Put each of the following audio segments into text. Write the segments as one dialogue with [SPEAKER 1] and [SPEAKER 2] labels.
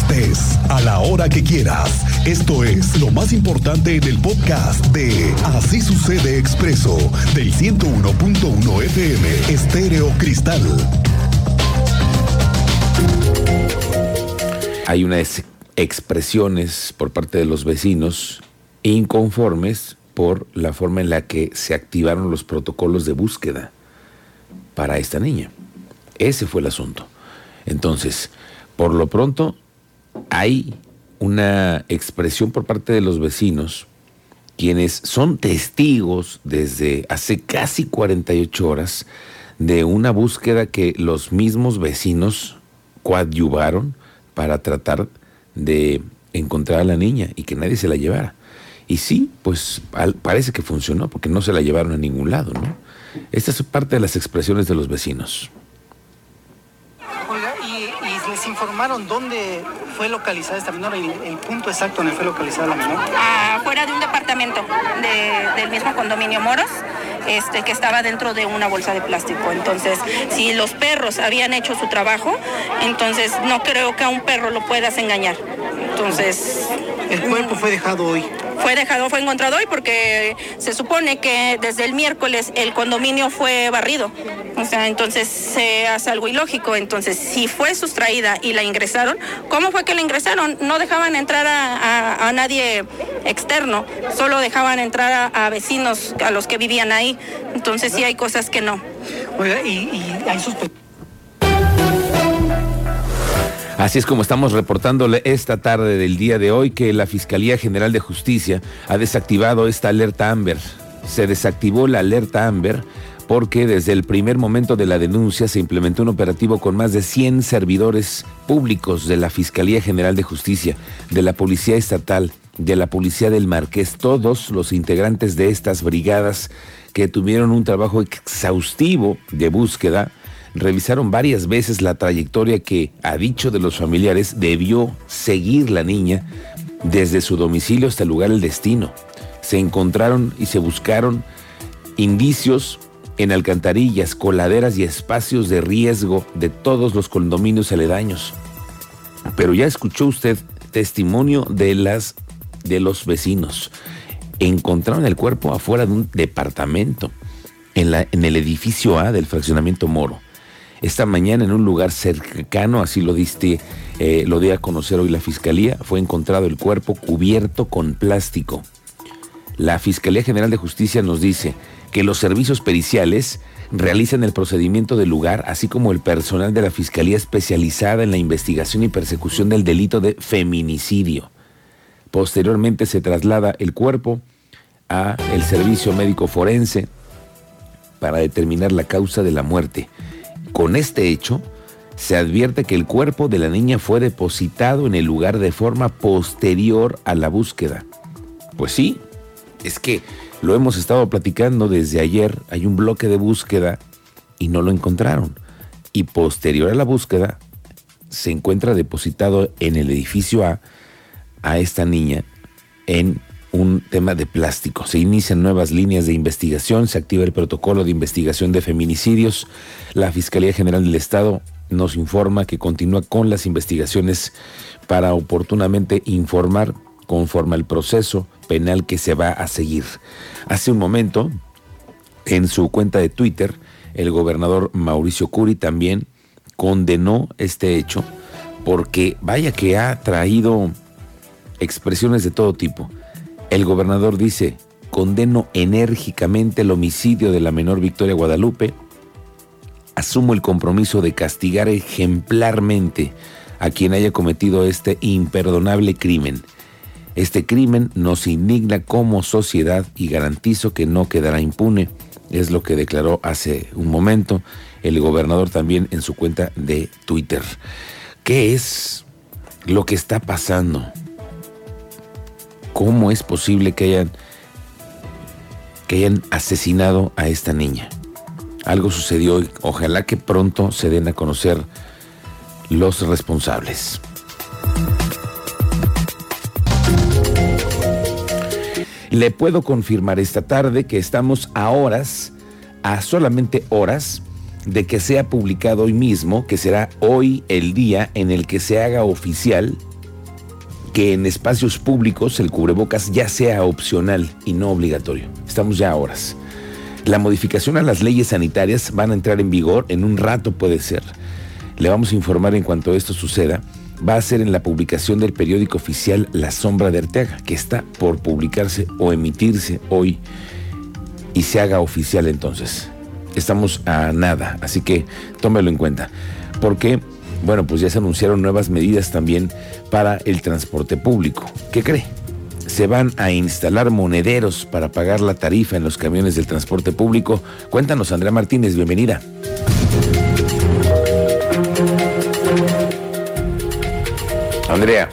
[SPEAKER 1] estés, a la hora que quieras. Esto es lo más importante en el podcast de Así sucede expreso del 101.1 FM Estéreo Cristal.
[SPEAKER 2] Hay unas expresiones por parte de los vecinos inconformes por la forma en la que se activaron los protocolos de búsqueda para esta niña. Ese fue el asunto. Entonces, por lo pronto, hay una expresión por parte de los vecinos, quienes son testigos desde hace casi 48 horas de una búsqueda que los mismos vecinos coadyuvaron para tratar de encontrar a la niña y que nadie se la llevara. Y sí, pues parece que funcionó porque no se la llevaron a ningún lado, ¿no? Esta es parte de las expresiones de los vecinos.
[SPEAKER 3] Oiga, ¿y, les informaron dónde fue localizada esta menor, el, el, punto exacto donde fue localizada la menor?
[SPEAKER 4] Afuera de un departamento del mismo condominio Moros. Este, que estaba dentro de una bolsa de plástico. Entonces, si los perros habían hecho su trabajo, entonces no creo que a un perro lo puedas engañar. Entonces...
[SPEAKER 3] El cuerpo fue dejado hoy
[SPEAKER 4] fue dejado, fue encontrado hoy porque se supone que desde el miércoles el condominio fue barrido. O sea, entonces se hace algo ilógico. Entonces, si fue sustraída y la ingresaron, ¿cómo fue que la ingresaron? No dejaban entrar a, nadie externo, solo dejaban entrar a, vecinos a los que vivían ahí. Entonces, sí hay cosas que no.
[SPEAKER 3] Oiga, y,
[SPEAKER 2] Así es como estamos reportándole esta tarde del día de hoy que la Fiscalía General de Justicia ha desactivado esta alerta Amber. Se desactivó la alerta Amber porque desde el primer momento de la denuncia se implementó un operativo con más de 100 servidores públicos de la Fiscalía General de Justicia, de la Policía Estatal, de la Policía del Marqués, todos los integrantes de estas brigadas que tuvieron un trabajo exhaustivo de búsqueda revisaron varias veces la trayectoria que, a dicho de los familiares, debió seguir la niña desde su domicilio hasta el lugar del destino. Se encontraron y se buscaron indicios en alcantarillas, coladeras y espacios de riesgo de todos los condominios aledaños. Pero ya escuchó usted testimonio de las de los vecinos. Encontraron el cuerpo afuera de un departamento en, la, en el edificio A del fraccionamiento Moro. Esta mañana en un lugar cercano, así lo diste, eh, lo dio a conocer hoy la fiscalía, fue encontrado el cuerpo cubierto con plástico. La Fiscalía General de Justicia nos dice que los servicios periciales realizan el procedimiento del lugar, así como el personal de la Fiscalía especializada en la investigación y persecución del delito de feminicidio. Posteriormente se traslada el cuerpo a el servicio médico forense para determinar la causa de la muerte. Con este hecho, se advierte que el cuerpo de la niña fue depositado en el lugar de forma posterior a la búsqueda. Pues sí, es que lo hemos estado platicando desde ayer, hay un bloque de búsqueda y no lo encontraron. Y posterior a la búsqueda, se encuentra depositado en el edificio A a esta niña en un tema de plástico. Se inician nuevas líneas de investigación, se activa el protocolo de investigación de feminicidios. La Fiscalía General del Estado nos informa que continúa con las investigaciones para oportunamente informar conforme al proceso penal que se va a seguir. Hace un momento, en su cuenta de Twitter, el gobernador Mauricio Curi también condenó este hecho porque vaya que ha traído expresiones de todo tipo el gobernador dice, condeno enérgicamente el homicidio de la menor Victoria Guadalupe, asumo el compromiso de castigar ejemplarmente a quien haya cometido este imperdonable crimen. Este crimen nos indigna como sociedad y garantizo que no quedará impune, es lo que declaró hace un momento el gobernador también en su cuenta de Twitter. ¿Qué es lo que está pasando? ¿Cómo es posible que hayan, que hayan asesinado a esta niña? Algo sucedió y ojalá que pronto se den a conocer los responsables. Le puedo confirmar esta tarde que estamos a horas, a solamente horas, de que sea publicado hoy mismo, que será hoy el día en el que se haga oficial que en espacios públicos el cubrebocas ya sea opcional y no obligatorio. Estamos ya a horas. La modificación a las leyes sanitarias van a entrar en vigor en un rato puede ser. Le vamos a informar en cuanto esto suceda. Va a ser en la publicación del periódico oficial La Sombra de Arteaga, que está por publicarse o emitirse hoy y se haga oficial entonces. Estamos a nada, así que tómelo en cuenta. Porque, bueno, pues ya se anunciaron nuevas medidas también para el transporte público. ¿Qué cree? se van a instalar monederos para pagar la tarifa en los camiones del transporte público. Cuéntanos, Andrea Martínez, bienvenida. Andrea.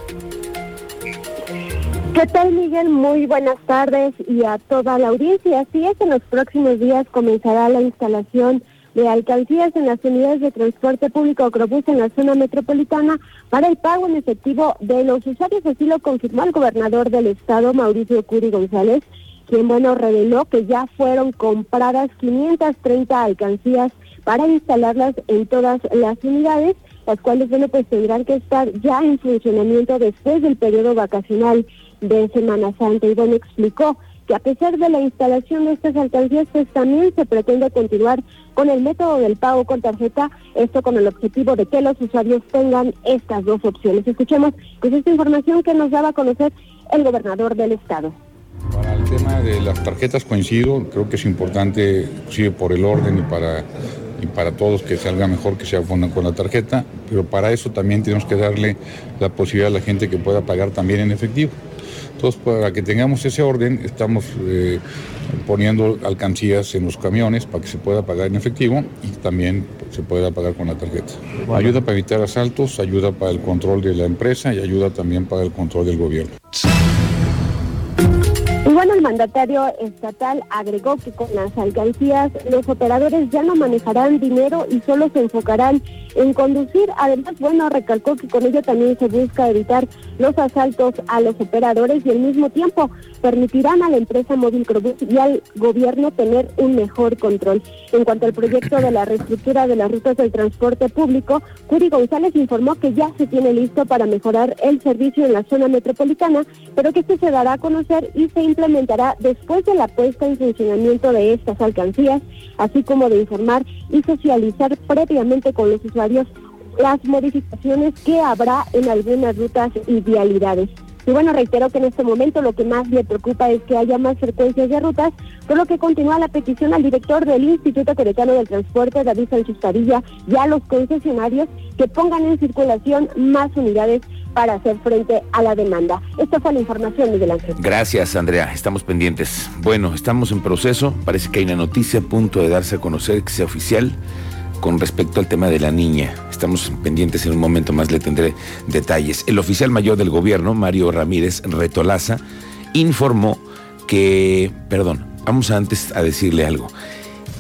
[SPEAKER 5] ¿Qué tal, Miguel? Muy buenas tardes y a toda la audiencia. Así es, en los próximos días comenzará la instalación de alcancías en las unidades de transporte público Ocrobús en la zona metropolitana para el pago en efectivo de los usuarios. Así lo confirmó el gobernador del estado, Mauricio Curi González, quien, bueno, reveló que ya fueron compradas 530 alcancías para instalarlas en todas las unidades, las cuales, bueno, pues tendrán que estar ya en funcionamiento después del periodo vacacional de Semana Santa. Y bueno, explicó que a pesar de la instalación de estas alcancías, pues también se pretende continuar con el método del pago con tarjeta, esto con el objetivo de que los usuarios tengan estas dos opciones. Escuchemos pues esta información que nos daba a conocer el gobernador del estado.
[SPEAKER 6] Para el tema de las tarjetas coincido, creo que es importante, sí, por el orden y para, para todos que salga mejor que se afondan con la tarjeta, pero para eso también tenemos que darle la posibilidad a la gente que pueda pagar también en efectivo. Entonces, para que tengamos ese orden, estamos eh, poniendo alcancías en los camiones para que se pueda pagar en efectivo y también se pueda pagar con la tarjeta. Ayuda para evitar asaltos, ayuda para el control de la empresa y ayuda también para el control del gobierno.
[SPEAKER 5] Bueno, el mandatario estatal agregó que con las alcancías los operadores ya no manejarán dinero y solo se enfocarán en conducir. Además, bueno, recalcó que con ello también se busca evitar los asaltos a los operadores y al mismo tiempo permitirán a la empresa Móvil Crobús y al gobierno tener un mejor control. En cuanto al proyecto de la reestructura de las rutas del transporte público, Curi González informó que ya se tiene listo para mejorar el servicio en la zona metropolitana, pero que esto se dará a conocer y se implementará después de la puesta en funcionamiento de estas alcancías, así como de informar y socializar previamente con los usuarios las modificaciones que habrá en algunas rutas y vialidades. Y bueno, reitero que en este momento lo que más le preocupa es que haya más frecuencias de rutas, por lo que continúa la petición al director del Instituto Queretano del Transporte, David Sánchez Padilla, y a los concesionarios que pongan en circulación más unidades para hacer frente a la demanda. Esta fue la información, Miguel Ángel.
[SPEAKER 2] Gracias, Andrea. Estamos pendientes. Bueno, estamos en proceso. Parece que hay una noticia a punto de darse a conocer que sea oficial con respecto al tema de la niña. Estamos pendientes en un momento más, le tendré detalles. El oficial mayor del gobierno, Mario Ramírez Retolaza, informó que, perdón, vamos antes a decirle algo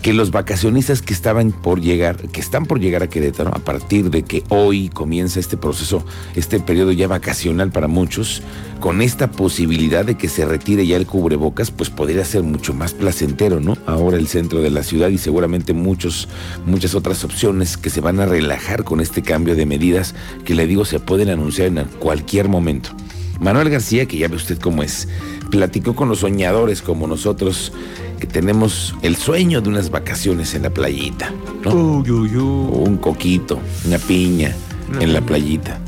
[SPEAKER 2] que los vacacionistas que estaban por llegar, que están por llegar a Querétaro, a partir de que hoy comienza este proceso, este periodo ya vacacional para muchos, con esta posibilidad de que se retire ya el cubrebocas, pues podría ser mucho más placentero, ¿no? Ahora el centro de la ciudad y seguramente muchos, muchas otras opciones que se van a relajar con este cambio de medidas que le digo se pueden anunciar en cualquier momento. Manuel García, que ya ve usted cómo es, platicó con los soñadores como nosotros que tenemos el sueño de unas vacaciones en la playita, ¿no? un coquito, una piña en la playita.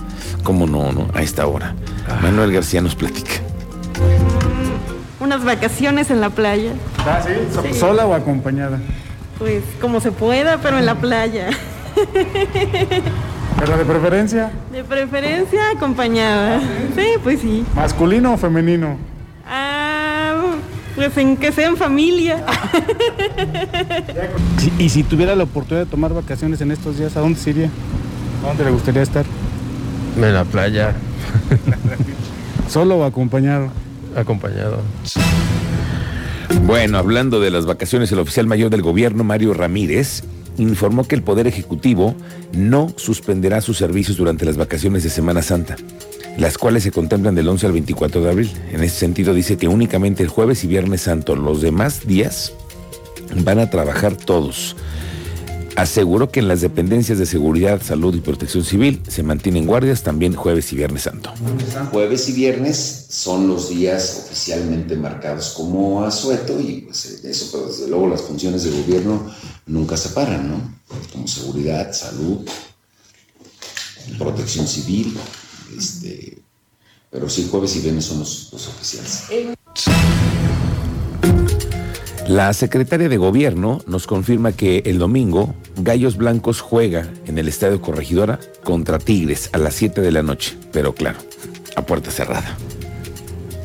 [SPEAKER 2] ¿Cómo no, no? A esta hora. Ah. Manuel García nos platica.
[SPEAKER 7] Unas vacaciones en la playa.
[SPEAKER 8] ¿Ah, sí? ¿Sola o acompañada?
[SPEAKER 7] Pues como se pueda, pero en la playa.
[SPEAKER 8] ¿Pero de preferencia?
[SPEAKER 7] De preferencia acompañada. Sí, pues sí.
[SPEAKER 8] ¿Masculino o femenino?
[SPEAKER 7] Pues en que sean familia.
[SPEAKER 8] y si tuviera la oportunidad de tomar vacaciones en estos días, ¿a dónde se iría? ¿A dónde le gustaría estar?
[SPEAKER 9] En la playa.
[SPEAKER 8] ¿Solo o acompañado?
[SPEAKER 9] Acompañado.
[SPEAKER 2] Bueno, hablando de las vacaciones, el oficial mayor del gobierno, Mario Ramírez, informó que el Poder Ejecutivo no suspenderá sus servicios durante las vacaciones de Semana Santa las cuales se contemplan del 11 al 24 de abril. En ese sentido dice que únicamente el jueves y viernes santo, los demás días van a trabajar todos. Aseguró que en las dependencias de seguridad, salud y protección civil se mantienen guardias también jueves y viernes santo.
[SPEAKER 10] Jueves y viernes son los días oficialmente marcados como asueto y pues eso, pero desde luego las funciones de gobierno nunca se paran, ¿no? Como seguridad, salud, protección civil, este, pero sí, jueves y viernes son los, los oficiales.
[SPEAKER 2] La secretaria de Gobierno nos confirma que el domingo Gallos Blancos juega en el Estadio Corregidora contra Tigres a las 7 de la noche, pero claro, a puerta cerrada.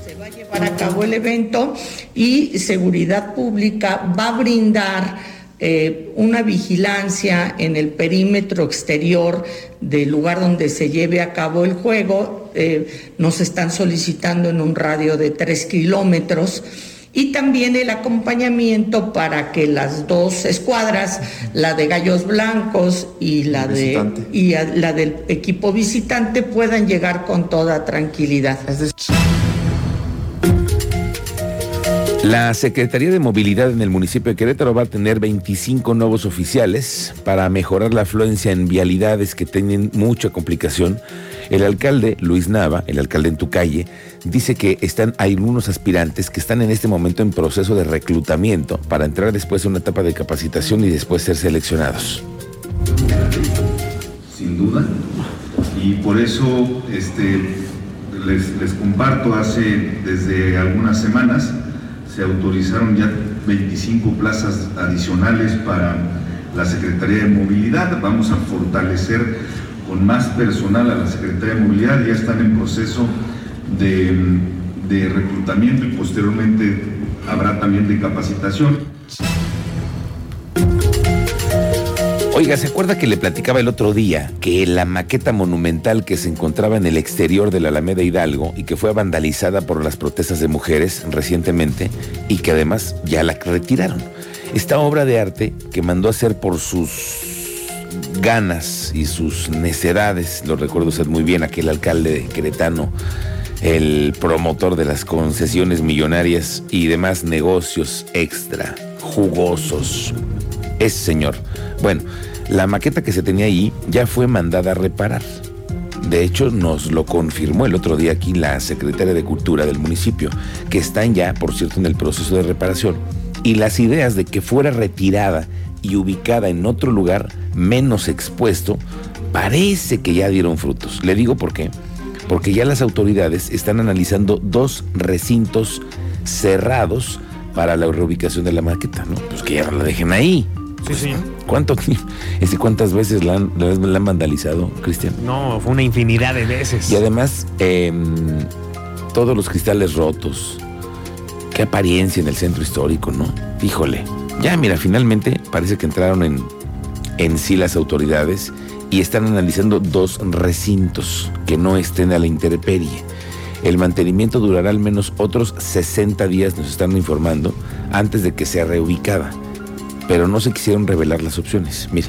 [SPEAKER 11] Se va a llevar a cabo el evento y Seguridad Pública va a brindar eh, una vigilancia en el perímetro exterior del lugar donde se lleve a cabo el juego. Eh, nos están solicitando en un radio de 3 kilómetros y también el acompañamiento para que las dos escuadras, la de Gallos Blancos y la, de, y la del equipo visitante, puedan llegar con toda tranquilidad.
[SPEAKER 2] La Secretaría de Movilidad en el municipio de Querétaro va a tener 25 nuevos oficiales para mejorar la afluencia en vialidades que tienen mucha complicación el alcalde Luis Nava, el alcalde en tu calle, dice que están, hay algunos aspirantes que están en este momento en proceso de reclutamiento para entrar después a una etapa de capacitación y después ser seleccionados.
[SPEAKER 12] Sin duda. Y por eso este, les, les comparto, hace desde algunas semanas se autorizaron ya 25 plazas adicionales para la Secretaría de Movilidad. Vamos a fortalecer con más personal a la Secretaría de Movilidad, ya están en proceso de, de reclutamiento y posteriormente habrá también de capacitación.
[SPEAKER 2] Oiga, ¿se acuerda que le platicaba el otro día que la maqueta monumental que se encontraba en el exterior de la Alameda Hidalgo y que fue vandalizada por las protestas de mujeres recientemente y que además ya la retiraron? Esta obra de arte que mandó a hacer por sus ganas y sus necedades, lo recuerdo usted muy bien, aquel alcalde queretano, el promotor de las concesiones millonarias y demás negocios extra, jugosos. Ese señor. Bueno, la maqueta que se tenía ahí ya fue mandada a reparar. De hecho, nos lo confirmó el otro día aquí la secretaria de Cultura del municipio, que están ya, por cierto, en el proceso de reparación. Y las ideas de que fuera retirada y ubicada en otro lugar menos expuesto, parece que ya dieron frutos. Le digo por qué. Porque ya las autoridades están analizando dos recintos cerrados para la reubicación de la maqueta, ¿no? Pues que ya no la dejen ahí.
[SPEAKER 13] Sí, sí.
[SPEAKER 2] ¿Cuánto, ese, ¿Cuántas veces la han, la han vandalizado, Cristian?
[SPEAKER 13] No, fue una infinidad de veces.
[SPEAKER 2] Y además, em, todos los cristales rotos. Qué apariencia en el centro histórico, ¿no? Híjole. Ya, mira, finalmente parece que entraron en, en sí las autoridades y están analizando dos recintos que no estén a la intemperie. El mantenimiento durará al menos otros 60 días, nos están informando, antes de que sea reubicada. Pero no se quisieron revelar las opciones. Mire.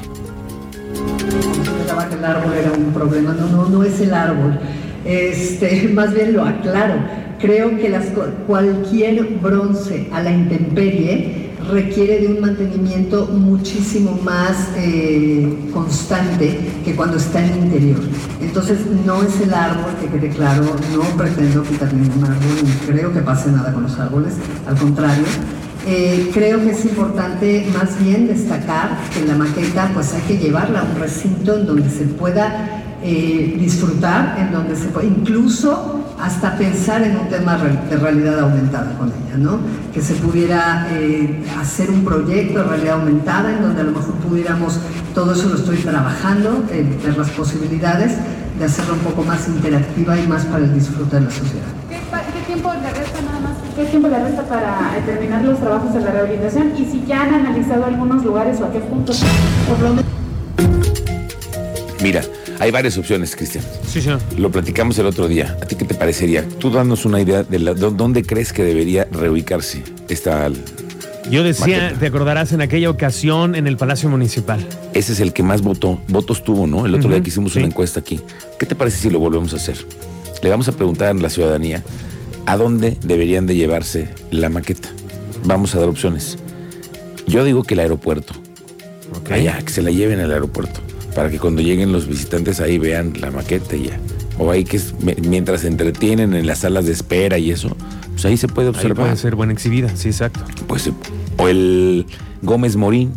[SPEAKER 14] el árbol era un problema. No, no, no es el árbol. Este, más bien lo aclaro. Creo que las, cualquier bronce a la intemperie requiere de un mantenimiento muchísimo más eh, constante que cuando está en el interior. Entonces no es el árbol, que quede claro, no pretendo quitar ningún árbol, ni creo que pase nada con los árboles, al contrario. Eh, creo que es importante más bien destacar que la maqueta pues hay que llevarla a un recinto en donde se pueda eh, disfrutar, en donde se puede, incluso hasta pensar en un tema de realidad aumentada con ella, ¿no? Que se pudiera eh, hacer un proyecto de realidad aumentada en donde a lo mejor pudiéramos, todo eso lo estoy trabajando, eh, ver las posibilidades de hacerlo un poco más interactiva y más para el disfrute de la sociedad.
[SPEAKER 15] ¿Qué, tiempo le resta nada más? ¿Qué tiempo le resta para terminar los trabajos de la rehabilitación? Y si ya han analizado algunos lugares o a qué puntos. Por lo menos...
[SPEAKER 2] Mira, hay varias opciones, Cristian.
[SPEAKER 13] Sí, sí.
[SPEAKER 2] Lo platicamos el otro día. ¿A ti qué te parecería? Tú danos una idea de, dónde crees que debería reubicarse esta.
[SPEAKER 13] Yo decía, te acordarás en aquella ocasión en el Palacio Municipal.
[SPEAKER 2] Ese es el que más votó, votos tuvo, ¿no? El otro día que hicimos una encuesta aquí. ¿Qué te parece si lo volvemos a hacer? Le vamos a preguntar a la ciudadanía a dónde deberían de llevarse la maqueta. Vamos a dar opciones. Yo digo que el aeropuerto. Allá, que se la lleven al aeropuerto. Para que cuando lleguen los visitantes ahí vean la maqueta y ya. O ahí que mientras se entretienen en las salas de espera y eso, pues ahí se puede
[SPEAKER 13] Ahí
[SPEAKER 2] observar.
[SPEAKER 13] puede ser buena exhibida, sí, exacto.
[SPEAKER 2] Pues, o el Gómez Morín,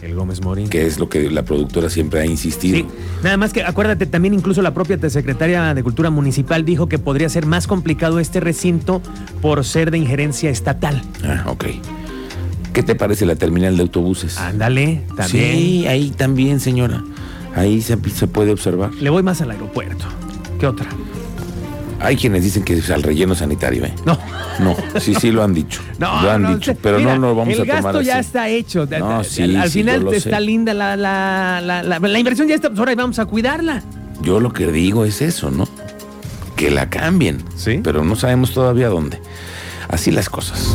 [SPEAKER 13] El Gómez Morín.
[SPEAKER 2] que es lo que la productora siempre ha insistido.
[SPEAKER 13] Sí, nada más que acuérdate, también incluso la propia secretaria de Cultura Municipal dijo que podría ser más complicado este recinto por ser de injerencia estatal.
[SPEAKER 2] Ah, ok. ¿Qué te parece la terminal de autobuses?
[SPEAKER 13] Ándale, también.
[SPEAKER 2] Sí, ahí también, señora. Ahí se, se puede observar.
[SPEAKER 13] Le voy más al aeropuerto. ¿Qué otra?
[SPEAKER 2] Hay quienes dicen que es al relleno sanitario, ¿eh?
[SPEAKER 13] No.
[SPEAKER 2] No, sí, sí lo han dicho.
[SPEAKER 13] No,
[SPEAKER 2] lo han
[SPEAKER 13] no,
[SPEAKER 2] dicho, pero
[SPEAKER 13] mira,
[SPEAKER 2] no lo vamos
[SPEAKER 13] el
[SPEAKER 2] a tomar
[SPEAKER 13] gasto ya
[SPEAKER 2] así.
[SPEAKER 13] está hecho.
[SPEAKER 2] No, sí,
[SPEAKER 13] al, al
[SPEAKER 2] sí,
[SPEAKER 13] final está
[SPEAKER 2] sé.
[SPEAKER 13] linda la, la, la, la- la inversión ya está, pues ahora vamos a cuidarla.
[SPEAKER 2] Yo lo que digo es eso, ¿no? Que la cambien.
[SPEAKER 13] Sí.
[SPEAKER 2] Pero no sabemos todavía dónde. Así las cosas.